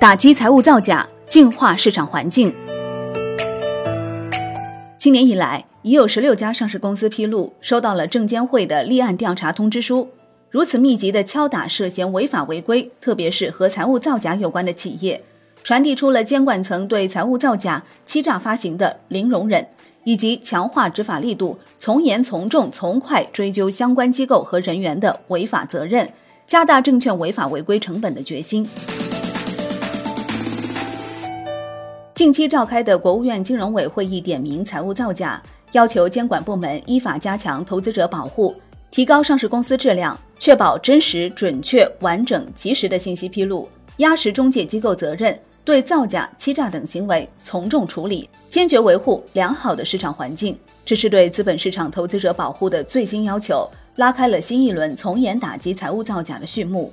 打击财务造假，净化市场环境。今年以来，已有十六家上市公司披露收到了证监会的立案调查通知书。如此密集的敲打涉嫌违法违规，特别是和财务造假有关的企业，传递出了监管层对财务造假、欺诈发行的零容忍，以及强化执法力度、从严从重从快追究相关机构和人员的违法责任，加大证券违法违规成本的决心。近期召开的国务院金融委会议点名财务造假，要求监管部门依法加强投资者保护，提高上市公司质量，确保真实、准确、完整、及时的信息披露，压实中介机构责任，对造假、欺诈等行为从重处理，坚决维护良好的市场环境。这是对资本市场投资者保护的最新要求，拉开了新一轮从严打击财务造假的序幕。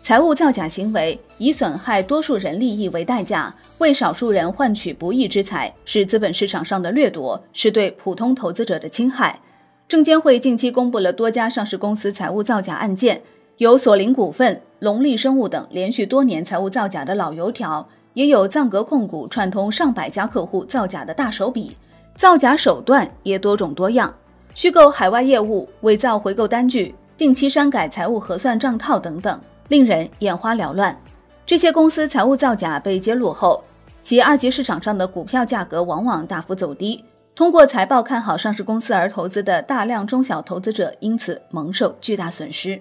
财务造假行为以损害多数人利益为代价，为少数人换取不义之财，是资本市场上的掠夺，是对普通投资者的侵害。证监会近期公布了多家上市公司财务造假案件，有索林股份、龙力生物等连续多年财务造假的老油条，也有藏格控股串通上百家客户造假的大手笔。造假手段也多种多样，虚构海外业务、伪造回购单据、定期删改财务核算账套等等。令人眼花缭乱。这些公司财务造假被揭露后，其二级市场上的股票价格往往大幅走低。通过财报看好上市公司而投资的大量中小投资者因此蒙受巨大损失。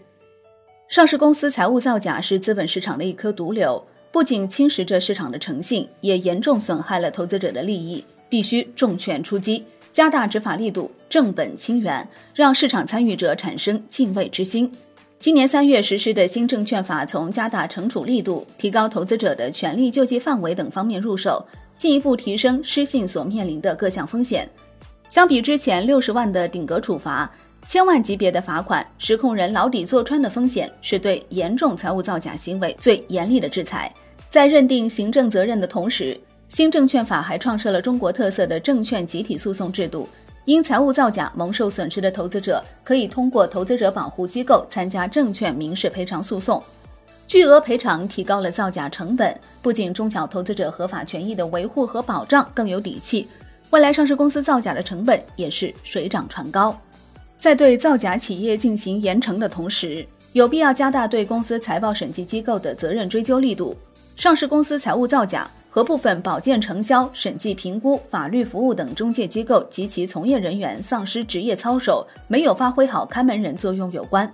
上市公司财务造假是资本市场的一颗毒瘤，不仅侵蚀着市场的诚信，也严重损害了投资者的利益。必须重拳出击，加大执法力度，正本清源，让市场参与者产生敬畏之心。今年三月实施的新证券法，从加大惩处力度、提高投资者的权利救济范围等方面入手，进一步提升失信所面临的各项风险。相比之前六十万的顶格处罚，千万级别的罚款，实控人牢底坐穿的风险，是对严重财务造假行为最严厉的制裁。在认定行政责任的同时，新证券法还创设了中国特色的证券集体诉讼制度。因财务造假蒙受损失的投资者，可以通过投资者保护机构参加证券民事赔偿诉讼，巨额赔偿提高了造假成本，不仅中小投资者合法权益的维护和保障更有底气，未来上市公司造假的成本也是水涨船高。在对造假企业进行严惩的同时，有必要加大对公司财报审计机构的责任追究力度。上市公司财务造假。和部分保荐承销、审计评估、法律服务等中介机构及其从业人员丧失职业操守，没有发挥好看门人作用有关。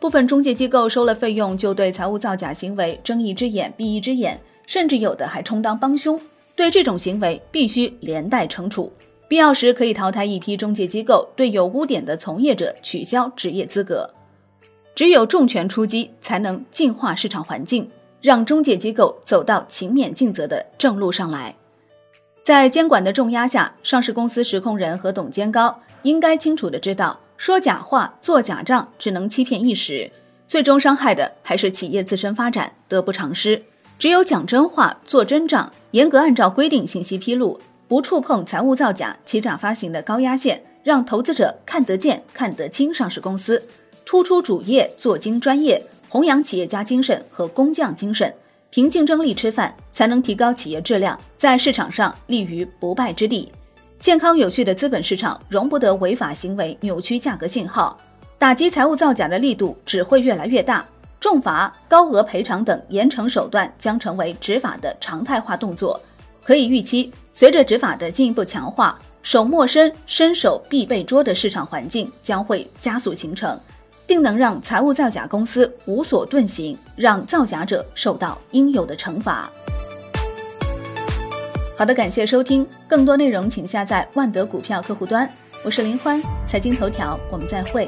部分中介机构收了费用就对财务造假行为睁一只眼闭一只眼，甚至有的还充当帮凶。对这种行为必须连带惩处，必要时可以淘汰一批中介机构，对有污点的从业者取消职业资格。只有重拳出击，才能净化市场环境。让中介机构走到勤勉尽责的正路上来，在监管的重压下，上市公司实控人和董监高应该清楚的知道，说假话、做假账只能欺骗一时，最终伤害的还是企业自身发展，得不偿失。只有讲真话、做真账，严格按照规定信息披露，不触碰财务造假、欺诈发行的高压线，让投资者看得见、看得清上市公司，突出主业，做精专业。弘扬企业家精神和工匠精神，凭竞争力吃饭，才能提高企业质量，在市场上立于不败之地。健康有序的资本市场容不得违法行为扭曲价格信号，打击财务造假的力度只会越来越大，重罚、高额赔偿等严惩手段将成为执法的常态化动作。可以预期，随着执法的进一步强化，手莫伸，伸手必被捉的市场环境将会加速形成。定能让财务造假公司无所遁形，让造假者受到应有的惩罚。好的，感谢收听，更多内容请下载万德股票客户端。我是林欢，财经头条，我们再会。